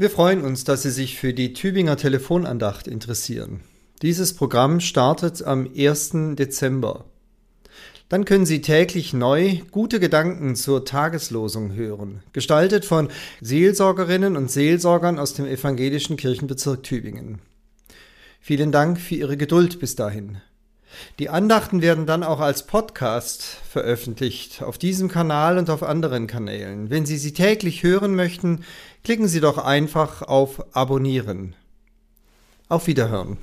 Wir freuen uns, dass Sie sich für die Tübinger Telefonandacht interessieren. Dieses Programm startet am 1. Dezember. Dann können Sie täglich neu gute Gedanken zur Tageslosung hören, gestaltet von Seelsorgerinnen und Seelsorgern aus dem evangelischen Kirchenbezirk Tübingen. Vielen Dank für Ihre Geduld bis dahin. Die Andachten werden dann auch als Podcast veröffentlicht, auf diesem Kanal und auf anderen Kanälen. Wenn Sie sie täglich hören möchten, klicken Sie doch einfach auf Abonnieren. Auf Wiederhören.